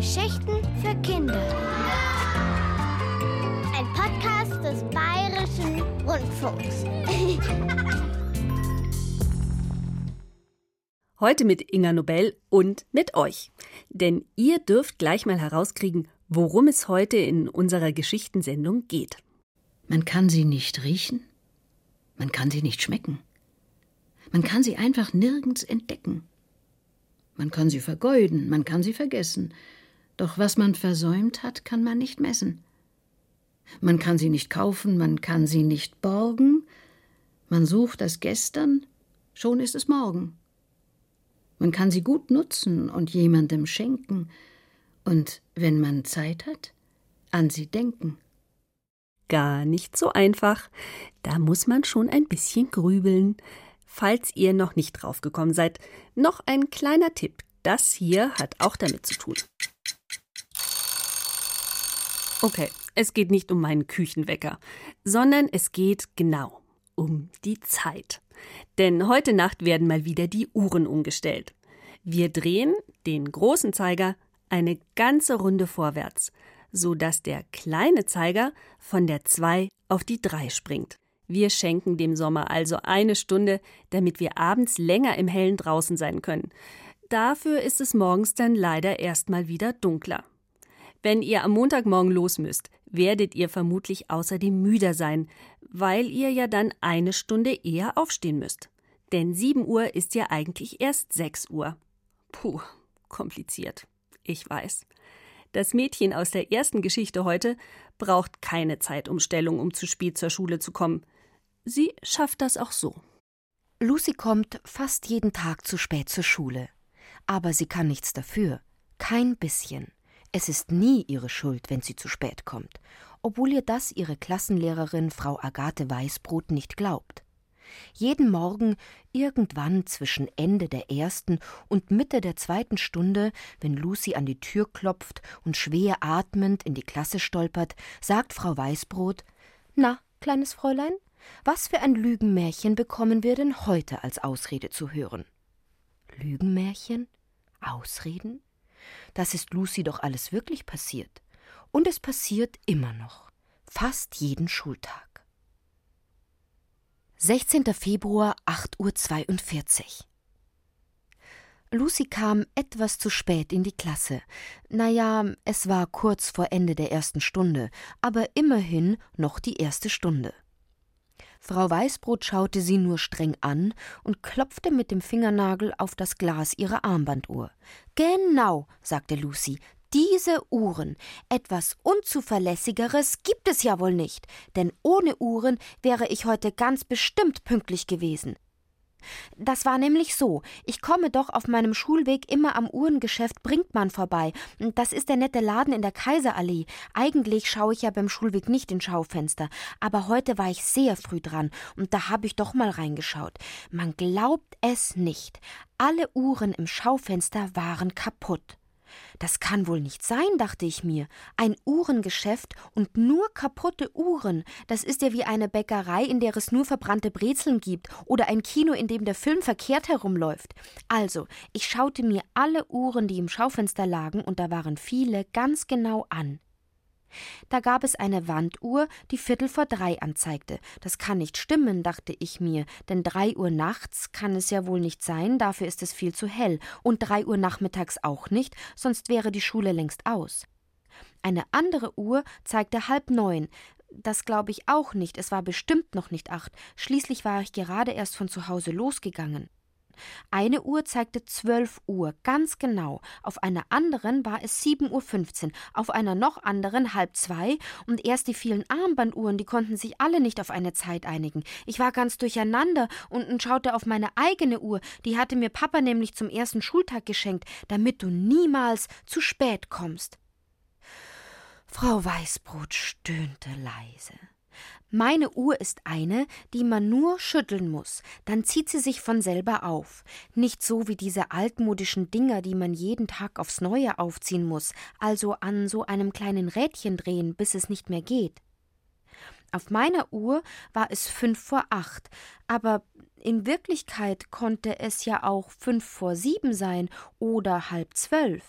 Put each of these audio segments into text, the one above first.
Geschichten für Kinder. Ein Podcast des Bayerischen Rundfunks. Heute mit Inga Nobel und mit euch. Denn ihr dürft gleich mal herauskriegen, worum es heute in unserer Geschichtensendung geht. Man kann sie nicht riechen, man kann sie nicht schmecken. Man kann sie einfach nirgends entdecken. Man kann sie vergeuden, man kann sie vergessen, doch was man versäumt hat, kann man nicht messen. Man kann sie nicht kaufen, man kann sie nicht borgen, man sucht das Gestern, schon ist es morgen. Man kann sie gut nutzen und jemandem schenken, und wenn man Zeit hat, an sie denken. Gar nicht so einfach. Da muss man schon ein bisschen grübeln. Falls ihr noch nicht draufgekommen seid, noch ein kleiner Tipp. Das hier hat auch damit zu tun. Okay, es geht nicht um meinen Küchenwecker, sondern es geht genau um die Zeit. Denn heute Nacht werden mal wieder die Uhren umgestellt. Wir drehen den großen Zeiger eine ganze Runde vorwärts, so dass der kleine Zeiger von der 2 auf die 3 springt. Wir schenken dem Sommer also eine Stunde, damit wir abends länger im Hellen draußen sein können. Dafür ist es morgens dann leider erstmal wieder dunkler. Wenn ihr am Montagmorgen los müsst, werdet ihr vermutlich außerdem müder sein, weil ihr ja dann eine Stunde eher aufstehen müsst. Denn 7 Uhr ist ja eigentlich erst 6 Uhr. Puh, kompliziert. Ich weiß. Das Mädchen aus der ersten Geschichte heute braucht keine Zeitumstellung, um zu spät zur Schule zu kommen. Sie schafft das auch so. Lucy kommt fast jeden Tag zu spät zur Schule. Aber sie kann nichts dafür. Kein bisschen. Es ist nie ihre Schuld, wenn sie zu spät kommt, obwohl ihr das ihre Klassenlehrerin Frau Agathe Weißbrot nicht glaubt. Jeden Morgen, irgendwann zwischen Ende der ersten und Mitte der zweiten Stunde, wenn Lucy an die Tür klopft und schwer atmend in die Klasse stolpert, sagt Frau Weißbrot Na, kleines Fräulein, was für ein Lügenmärchen bekommen wir denn heute als Ausrede zu hören? Lügenmärchen? Ausreden? Das ist Lucy doch alles wirklich passiert. Und es passiert immer noch. Fast jeden Schultag. 16. Februar, 8.42 Uhr. Lucy kam etwas zu spät in die Klasse. Naja, es war kurz vor Ende der ersten Stunde, aber immerhin noch die erste Stunde. Frau Weißbrot schaute sie nur streng an und klopfte mit dem Fingernagel auf das Glas ihrer Armbanduhr. Genau, sagte Lucy, diese Uhren. Etwas Unzuverlässigeres gibt es ja wohl nicht, denn ohne Uhren wäre ich heute ganz bestimmt pünktlich gewesen. Das war nämlich so. Ich komme doch auf meinem Schulweg immer am Uhrengeschäft Brinkmann vorbei. Das ist der nette Laden in der Kaiserallee. Eigentlich schaue ich ja beim Schulweg nicht in Schaufenster. Aber heute war ich sehr früh dran und da habe ich doch mal reingeschaut. Man glaubt es nicht. Alle Uhren im Schaufenster waren kaputt. Das kann wohl nicht sein, dachte ich mir. Ein Uhrengeschäft und nur kaputte Uhren. Das ist ja wie eine Bäckerei, in der es nur verbrannte Brezeln gibt, oder ein Kino, in dem der Film verkehrt herumläuft. Also, ich schaute mir alle Uhren, die im Schaufenster lagen, und da waren viele ganz genau an. Da gab es eine Wanduhr, die Viertel vor drei anzeigte. Das kann nicht stimmen, dachte ich mir, denn drei Uhr nachts kann es ja wohl nicht sein, dafür ist es viel zu hell, und drei Uhr nachmittags auch nicht, sonst wäre die Schule längst aus. Eine andere Uhr zeigte halb neun. Das glaube ich auch nicht, es war bestimmt noch nicht acht. Schließlich war ich gerade erst von zu Hause losgegangen. Eine Uhr zeigte zwölf Uhr, ganz genau. Auf einer anderen war es sieben Uhr, fünfzehn, auf einer noch anderen halb zwei und erst die vielen Armbanduhren, die konnten sich alle nicht auf eine Zeit einigen. Ich war ganz durcheinander und schaute auf meine eigene Uhr, die hatte mir Papa nämlich zum ersten Schultag geschenkt, damit du niemals zu spät kommst. Frau Weißbrot stöhnte leise. Meine Uhr ist eine, die man nur schütteln muss, dann zieht sie sich von selber auf. Nicht so wie diese altmodischen Dinger, die man jeden Tag aufs Neue aufziehen muss, also an so einem kleinen Rädchen drehen, bis es nicht mehr geht. Auf meiner Uhr war es fünf vor acht, aber in Wirklichkeit konnte es ja auch fünf vor sieben sein oder halb zwölf.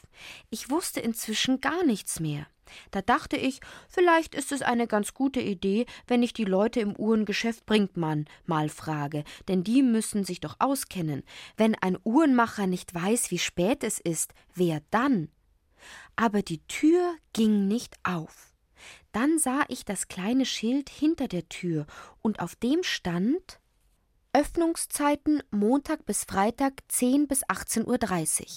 Ich wusste inzwischen gar nichts mehr. Da dachte ich, vielleicht ist es eine ganz gute Idee, wenn ich die Leute im Uhrengeschäft Brinkmann mal frage, denn die müssen sich doch auskennen. Wenn ein Uhrenmacher nicht weiß, wie spät es ist, wer dann? Aber die Tür ging nicht auf. Dann sah ich das kleine Schild hinter der Tür, und auf dem stand Öffnungszeiten Montag bis Freitag 10 bis 18.30 Uhr.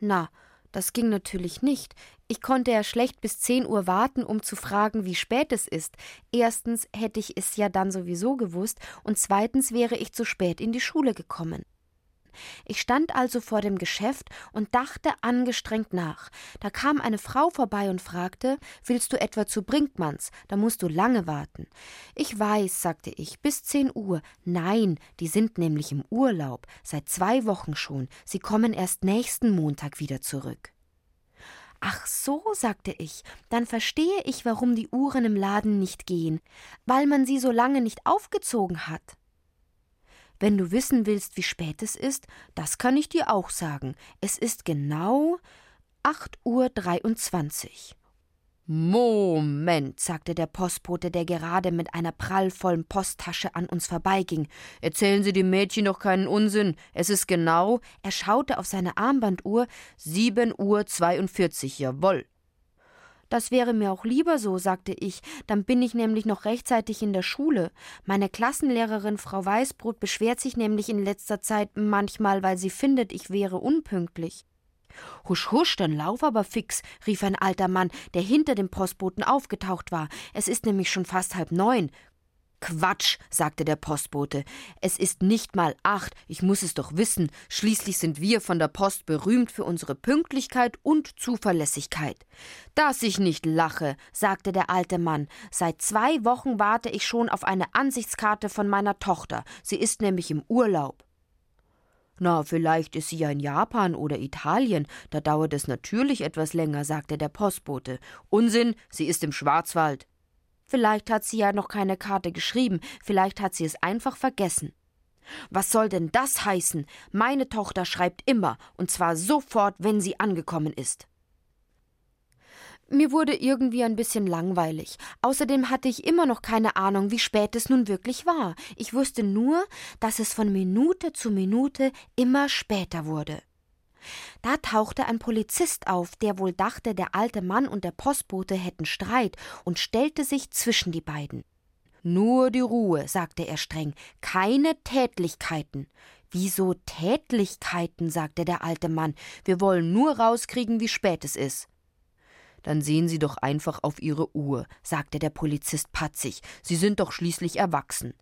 Na, das ging natürlich nicht. Ich konnte ja schlecht bis 10 Uhr warten, um zu fragen, wie spät es ist. Erstens hätte ich es ja dann sowieso gewusst, und zweitens wäre ich zu spät in die Schule gekommen. Ich stand also vor dem Geschäft und dachte angestrengt nach. Da kam eine Frau vorbei und fragte: Willst du etwa zu Brinkmanns? Da musst du lange warten. Ich weiß, sagte ich, bis zehn Uhr. Nein, die sind nämlich im Urlaub, seit zwei Wochen schon. Sie kommen erst nächsten Montag wieder zurück. Ach so, sagte ich, dann verstehe ich, warum die Uhren im Laden nicht gehen, weil man sie so lange nicht aufgezogen hat. Wenn du wissen willst, wie spät es ist, das kann ich dir auch sagen. Es ist genau 8.23 Uhr. Moment, sagte der Postbote, der gerade mit einer prallvollen Posttasche an uns vorbeiging. Erzählen Sie dem Mädchen doch keinen Unsinn. Es ist genau, er schaute auf seine Armbanduhr, 7.42 Uhr, jawohl. Das wäre mir auch lieber so, sagte ich, dann bin ich nämlich noch rechtzeitig in der Schule. Meine Klassenlehrerin Frau Weißbrot beschwert sich nämlich in letzter Zeit manchmal, weil sie findet, ich wäre unpünktlich. Husch, husch, dann lauf aber fix, rief ein alter Mann, der hinter dem Postboten aufgetaucht war. Es ist nämlich schon fast halb neun. Quatsch, sagte der Postbote. Es ist nicht mal acht, ich muss es doch wissen. Schließlich sind wir von der Post berühmt für unsere Pünktlichkeit und Zuverlässigkeit. Dass ich nicht lache, sagte der alte Mann. Seit zwei Wochen warte ich schon auf eine Ansichtskarte von meiner Tochter. Sie ist nämlich im Urlaub. Na, vielleicht ist sie ja in Japan oder Italien, da dauert es natürlich etwas länger, sagte der Postbote. Unsinn, sie ist im Schwarzwald. Vielleicht hat sie ja noch keine Karte geschrieben, vielleicht hat sie es einfach vergessen. Was soll denn das heißen? Meine Tochter schreibt immer, und zwar sofort, wenn sie angekommen ist. Mir wurde irgendwie ein bisschen langweilig. Außerdem hatte ich immer noch keine Ahnung, wie spät es nun wirklich war. Ich wusste nur, dass es von Minute zu Minute immer später wurde. Da tauchte ein Polizist auf, der wohl dachte, der alte Mann und der Postbote hätten Streit und stellte sich zwischen die beiden. Nur die Ruhe, sagte er streng, keine Tätlichkeiten. Wieso Tätlichkeiten? sagte der alte Mann. Wir wollen nur rauskriegen, wie spät es ist. Dann sehen Sie doch einfach auf Ihre Uhr, sagte der Polizist patzig. Sie sind doch schließlich erwachsen.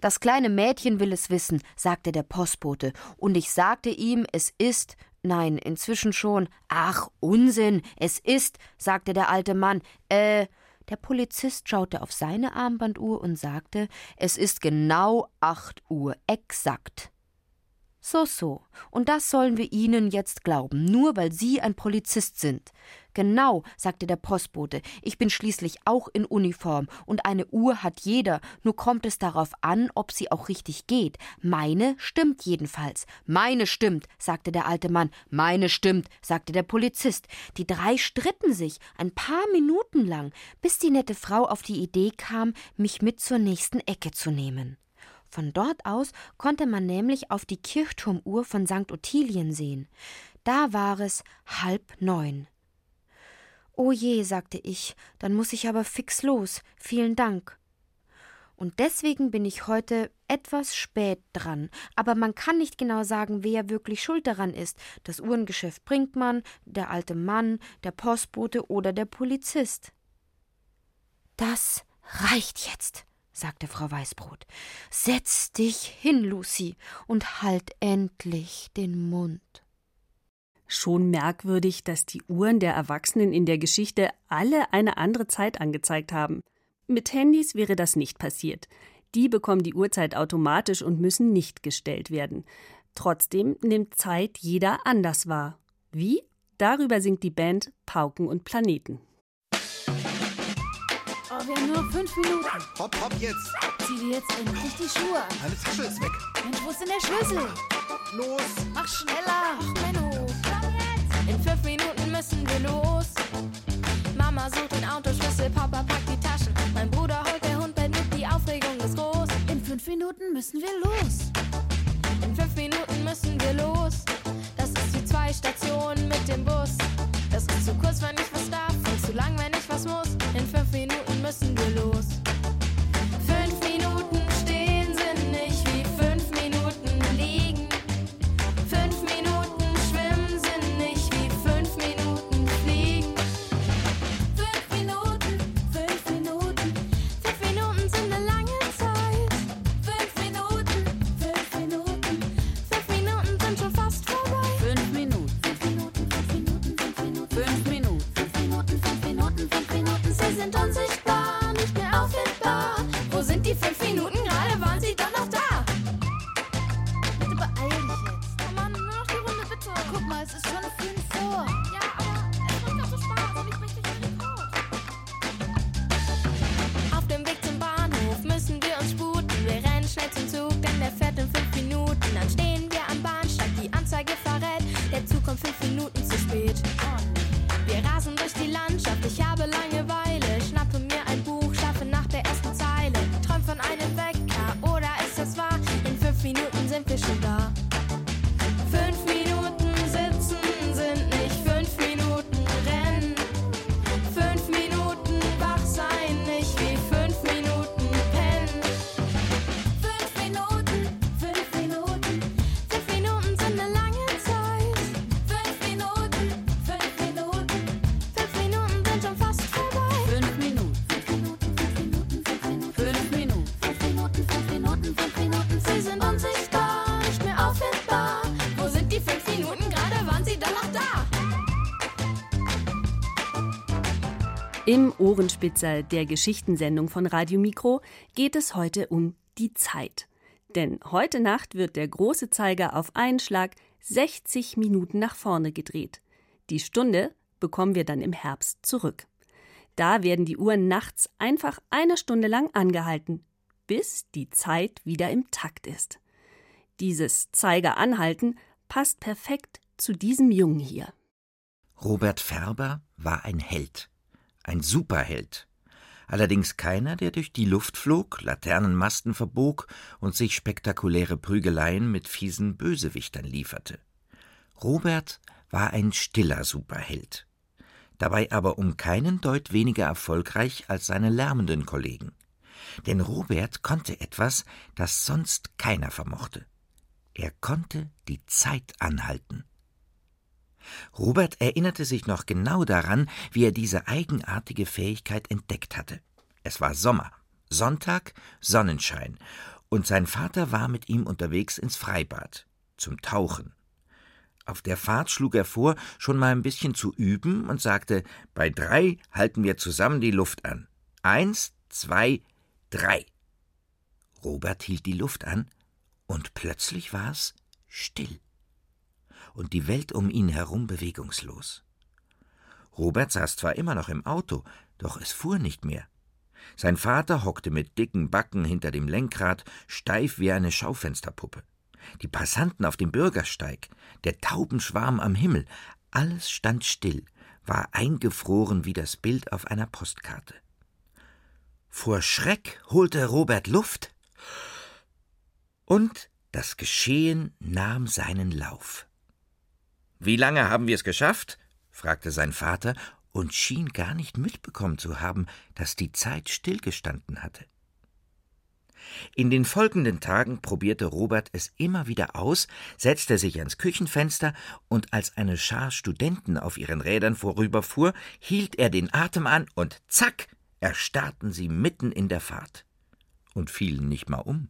Das kleine Mädchen will es wissen, sagte der Postbote, und ich sagte ihm, es ist Nein, inzwischen schon. Ach, Unsinn, es ist, sagte der alte Mann. Äh, der Polizist schaute auf seine Armbanduhr und sagte, es ist genau acht Uhr, exakt. So, so. Und das sollen wir Ihnen jetzt glauben, nur weil Sie ein Polizist sind. Genau, sagte der Postbote, ich bin schließlich auch in Uniform und eine Uhr hat jeder, nur kommt es darauf an, ob sie auch richtig geht. Meine stimmt jedenfalls. Meine stimmt, sagte der alte Mann. Meine stimmt, sagte der Polizist. Die drei stritten sich ein paar Minuten lang, bis die nette Frau auf die Idee kam, mich mit zur nächsten Ecke zu nehmen. Von dort aus konnte man nämlich auf die Kirchturmuhr von St. Ottilien sehen. Da war es halb neun. O je, sagte ich, dann muss ich aber fix los. Vielen Dank. Und deswegen bin ich heute etwas spät dran. Aber man kann nicht genau sagen, wer wirklich schuld daran ist. Das Uhrengeschäft bringt man, der alte Mann, der Postbote oder der Polizist. Das reicht jetzt sagte Frau Weißbrot. Setz dich hin, Lucy, und halt endlich den Mund. Schon merkwürdig, dass die Uhren der Erwachsenen in der Geschichte alle eine andere Zeit angezeigt haben. Mit Handys wäre das nicht passiert. Die bekommen die Uhrzeit automatisch und müssen nicht gestellt werden. Trotzdem nimmt Zeit jeder anders wahr. Wie? Darüber singt die Band Pauken und Planeten. Oh, wir haben nur noch fünf Minuten. Hopp, hopp, jetzt. Zieh dir jetzt endlich die Schuhe an. Meine Tasche ist weg. Mensch, wo ist denn der Schlüssel? Los. Mach schneller. Ach, Menno. In fünf Minuten müssen wir los. Mama sucht den Autoschlüssel, Papa packt die Taschen. Mein Bruder holt der Hund bald mit, die Aufregung ist groß. In fünf Minuten müssen wir los. In fünf Minuten müssen wir los. Im Ohrenspitzer der Geschichtensendung von Radio Mikro geht es heute um die Zeit. Denn heute Nacht wird der große Zeiger auf einen Schlag 60 Minuten nach vorne gedreht. Die Stunde bekommen wir dann im Herbst zurück. Da werden die Uhren nachts einfach eine Stunde lang angehalten, bis die Zeit wieder im Takt ist. Dieses Zeiger anhalten passt perfekt zu diesem Jungen hier. Robert Färber war ein Held, ein Superheld. Allerdings keiner, der durch die Luft flog, Laternenmasten verbog und sich spektakuläre Prügeleien mit fiesen Bösewichtern lieferte. Robert war ein stiller Superheld, dabei aber um keinen Deut weniger erfolgreich als seine lärmenden Kollegen. Denn Robert konnte etwas, das sonst keiner vermochte. Er konnte die Zeit anhalten. Robert erinnerte sich noch genau daran, wie er diese eigenartige Fähigkeit entdeckt hatte. Es war Sommer, Sonntag, Sonnenschein, und sein Vater war mit ihm unterwegs ins Freibad, zum Tauchen. Auf der Fahrt schlug er vor, schon mal ein bisschen zu üben und sagte, bei drei halten wir zusammen die Luft an. Eins, zwei, drei. Robert hielt die Luft an, und plötzlich war es still und die Welt um ihn herum bewegungslos. Robert saß zwar immer noch im Auto, doch es fuhr nicht mehr. Sein Vater hockte mit dicken Backen hinter dem Lenkrad, steif wie eine Schaufensterpuppe. Die Passanten auf dem Bürgersteig, der Taubenschwarm am Himmel, alles stand still, war eingefroren wie das Bild auf einer Postkarte. Vor Schreck holte Robert Luft, und das Geschehen nahm seinen Lauf. Wie lange haben wir es geschafft? fragte sein Vater und schien gar nicht mitbekommen zu haben, dass die Zeit stillgestanden hatte. In den folgenden Tagen probierte Robert es immer wieder aus, setzte sich ans Küchenfenster und als eine Schar Studenten auf ihren Rädern vorüberfuhr, hielt er den Atem an und zack, erstarrten sie mitten in der Fahrt und fielen nicht mal um.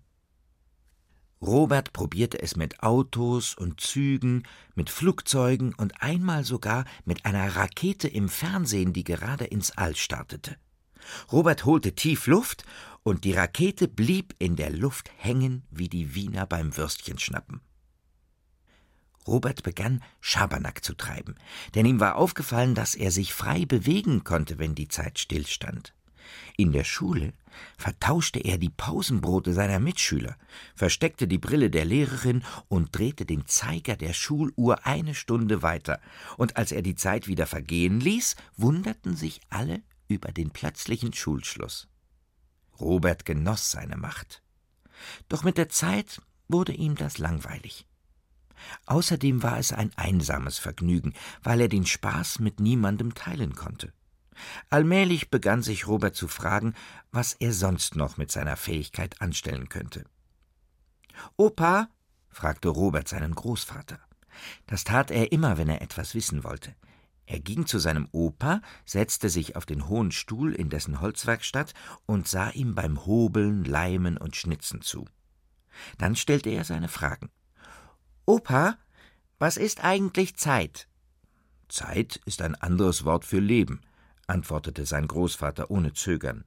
Robert probierte es mit Autos und Zügen, mit Flugzeugen und einmal sogar mit einer Rakete im Fernsehen, die gerade ins All startete. Robert holte tief Luft und die Rakete blieb in der Luft hängen wie die Wiener beim Würstchenschnappen. Robert begann Schabernack zu treiben, denn ihm war aufgefallen, dass er sich frei bewegen konnte, wenn die Zeit stillstand. In der Schule vertauschte er die Pausenbrote seiner Mitschüler, versteckte die Brille der Lehrerin und drehte den Zeiger der Schuluhr eine Stunde weiter, und als er die Zeit wieder vergehen ließ, wunderten sich alle über den plötzlichen Schulschluss. Robert genoss seine Macht. Doch mit der Zeit wurde ihm das langweilig. Außerdem war es ein einsames Vergnügen, weil er den Spaß mit niemandem teilen konnte. Allmählich begann sich Robert zu fragen, was er sonst noch mit seiner Fähigkeit anstellen könnte. Opa? fragte Robert seinen Großvater. Das tat er immer, wenn er etwas wissen wollte. Er ging zu seinem Opa, setzte sich auf den hohen Stuhl in dessen Holzwerkstatt und sah ihm beim Hobeln, Leimen und Schnitzen zu. Dann stellte er seine Fragen. Opa, was ist eigentlich Zeit? Zeit ist ein anderes Wort für Leben antwortete sein Großvater ohne Zögern.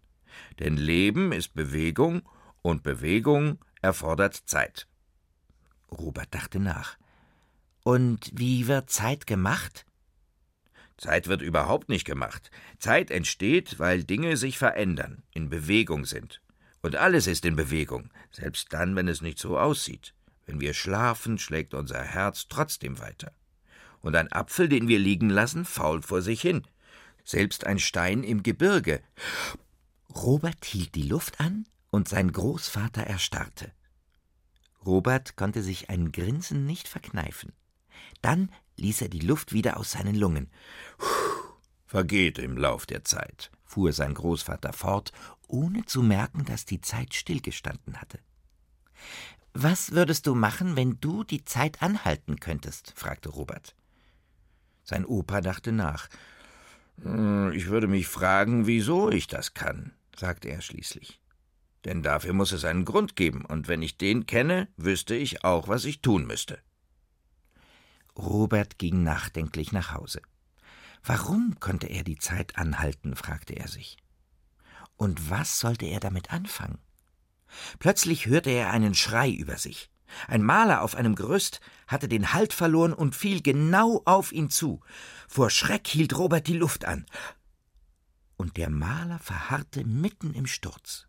Denn Leben ist Bewegung und Bewegung erfordert Zeit. Robert dachte nach. Und wie wird Zeit gemacht? Zeit wird überhaupt nicht gemacht. Zeit entsteht, weil Dinge sich verändern, in Bewegung sind. Und alles ist in Bewegung, selbst dann, wenn es nicht so aussieht. Wenn wir schlafen, schlägt unser Herz trotzdem weiter. Und ein Apfel, den wir liegen lassen, fault vor sich hin selbst ein Stein im Gebirge. Robert hielt die Luft an und sein Großvater erstarrte. Robert konnte sich ein Grinsen nicht verkneifen. Dann ließ er die Luft wieder aus seinen Lungen. Vergeht im Lauf der Zeit, fuhr sein Großvater fort, ohne zu merken, dass die Zeit stillgestanden hatte. Was würdest du machen, wenn du die Zeit anhalten könntest? fragte Robert. Sein Opa dachte nach. Hm, ich würde mich fragen, wieso ich das kann, sagte er schließlich. Denn dafür muss es einen Grund geben, und wenn ich den kenne, wüsste ich auch, was ich tun müsste. Robert ging nachdenklich nach Hause. Warum konnte er die Zeit anhalten? fragte er sich. Und was sollte er damit anfangen? Plötzlich hörte er einen Schrei über sich. Ein Maler auf einem Gerüst hatte den Halt verloren und fiel genau auf ihn zu. Vor Schreck hielt Robert die Luft an. Und der Maler verharrte mitten im Sturz.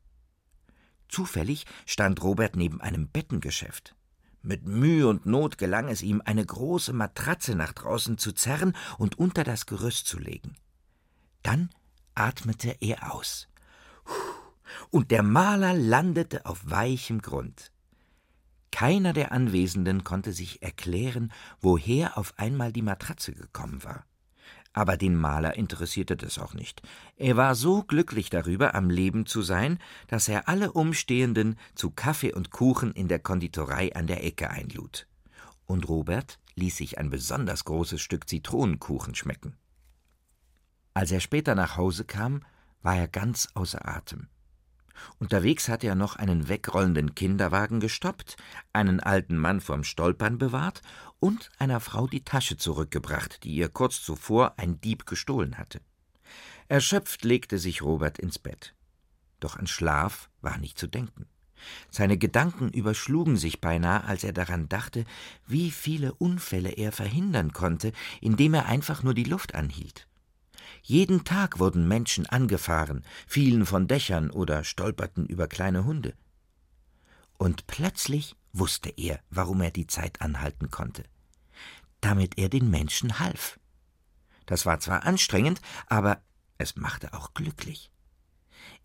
Zufällig stand Robert neben einem Bettengeschäft. Mit Mühe und Not gelang es ihm, eine große Matratze nach draußen zu zerren und unter das Gerüst zu legen. Dann atmete er aus. Und der Maler landete auf weichem Grund. Keiner der Anwesenden konnte sich erklären, woher auf einmal die Matratze gekommen war. Aber den Maler interessierte das auch nicht. Er war so glücklich darüber, am Leben zu sein, dass er alle Umstehenden zu Kaffee und Kuchen in der Konditorei an der Ecke einlud. Und Robert ließ sich ein besonders großes Stück Zitronenkuchen schmecken. Als er später nach Hause kam, war er ganz außer Atem. Unterwegs hatte er noch einen wegrollenden Kinderwagen gestoppt, einen alten Mann vom Stolpern bewahrt und einer Frau die Tasche zurückgebracht, die ihr kurz zuvor ein Dieb gestohlen hatte. Erschöpft legte sich Robert ins Bett. Doch an Schlaf war nicht zu denken. Seine Gedanken überschlugen sich beinahe, als er daran dachte, wie viele Unfälle er verhindern konnte, indem er einfach nur die Luft anhielt. Jeden Tag wurden Menschen angefahren, fielen von Dächern oder stolperten über kleine Hunde. Und plötzlich wusste er, warum er die Zeit anhalten konnte. Damit er den Menschen half. Das war zwar anstrengend, aber es machte auch glücklich.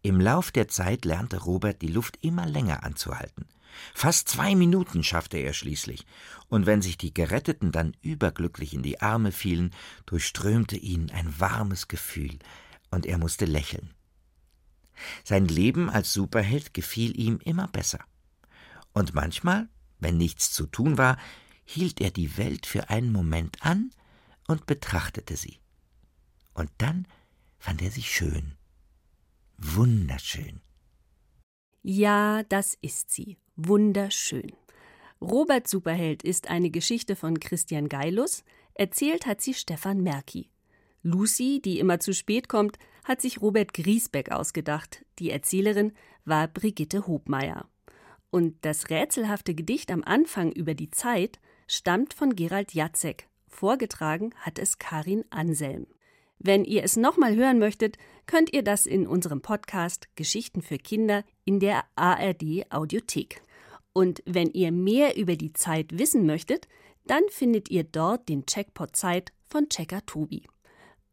Im Lauf der Zeit lernte Robert die Luft immer länger anzuhalten. Fast zwei Minuten schaffte er schließlich, und wenn sich die Geretteten dann überglücklich in die Arme fielen, durchströmte ihn ein warmes Gefühl, und er musste lächeln. Sein Leben als Superheld gefiel ihm immer besser. Und manchmal, wenn nichts zu tun war, hielt er die Welt für einen Moment an und betrachtete sie. Und dann fand er sie schön. Wunderschön. Ja, das ist sie. Wunderschön. Robert Superheld ist eine Geschichte von Christian Geilus, erzählt hat sie Stefan Merki. Lucy, die immer zu spät kommt, hat sich Robert Griesbeck ausgedacht. Die Erzählerin war Brigitte Hobmeier. Und das rätselhafte Gedicht am Anfang über die Zeit stammt von Gerald Jacek. Vorgetragen hat es Karin Anselm. Wenn ihr es nochmal hören möchtet, könnt ihr das in unserem Podcast Geschichten für Kinder in der ARD Audiothek. Und wenn ihr mehr über die Zeit wissen möchtet, dann findet ihr dort den Checkpot Zeit von Checker Tobi.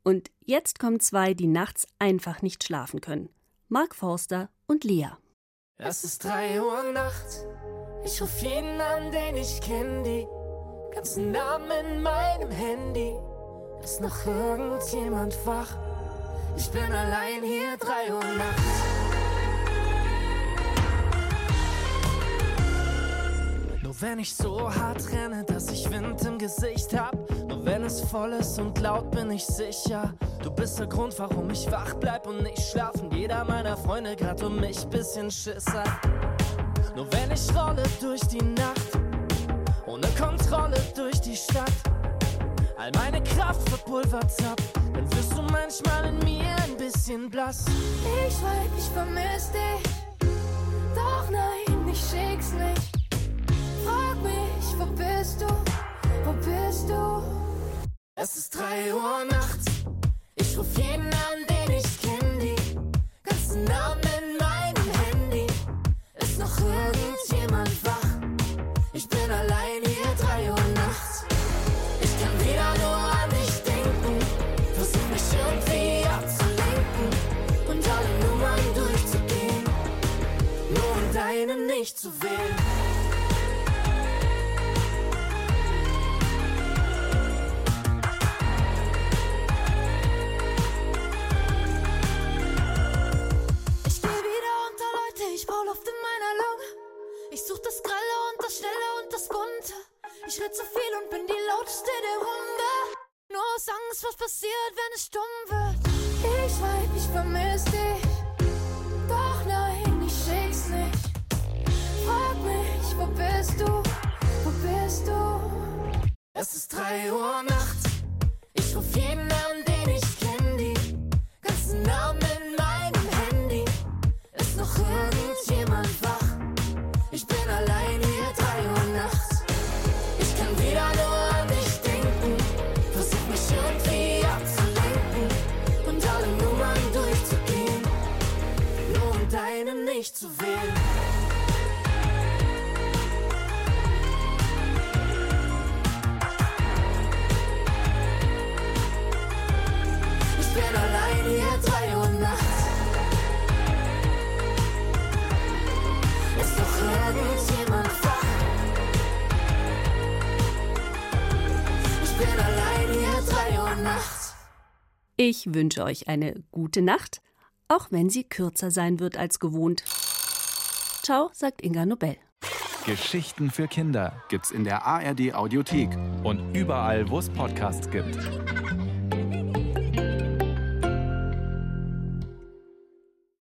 Und jetzt kommen zwei, die nachts einfach nicht schlafen können. Mark Forster und Lea. Es ist drei Uhr nachts. Ich ruf jeden an, den ich kenn, die ganzen Namen in meinem Handy. Ist noch irgendjemand wach? Ich bin allein hier, drei Uhr nachts. Nur wenn ich so hart renne, dass ich Wind im Gesicht hab. Nur wenn es voll ist und laut, bin ich sicher. Du bist der Grund, warum ich wach bleib und nicht schlafen. Jeder meiner Freunde grad um mich bisschen Schiss hat. Nur wenn ich rolle durch die Nacht, ohne Kontrolle durch die Stadt. All meine Kraft verpulvert ab, dann wirst du manchmal in mir ein bisschen blass. Ich weiß, ich vermiss dich. Doch nein, ich schick's nicht. Ich such das Grelle und das Schnelle und das Bunte. Ich red so viel und bin die lauteste der Runde. Nur aus Angst, was passiert, wenn es stumm wird. Ich weiß, ich vermiss dich. Doch nein, ich schick's nicht. Frag mich, wo bist du? Wo bist du? Es ist drei Uhr nachts. Nicht zu wählen. Ich bin allein hier, drei Uhr nachts. Ist noch irgendjemand wach? Ich bin allein hier, drei Uhr nachts. Ich wünsche euch eine gute Nacht, auch wenn sie kürzer sein wird als gewohnt. Ciao, sagt Inga Nobel. Geschichten für Kinder gibt's in der ARD Audiothek und überall, wo es Podcasts gibt.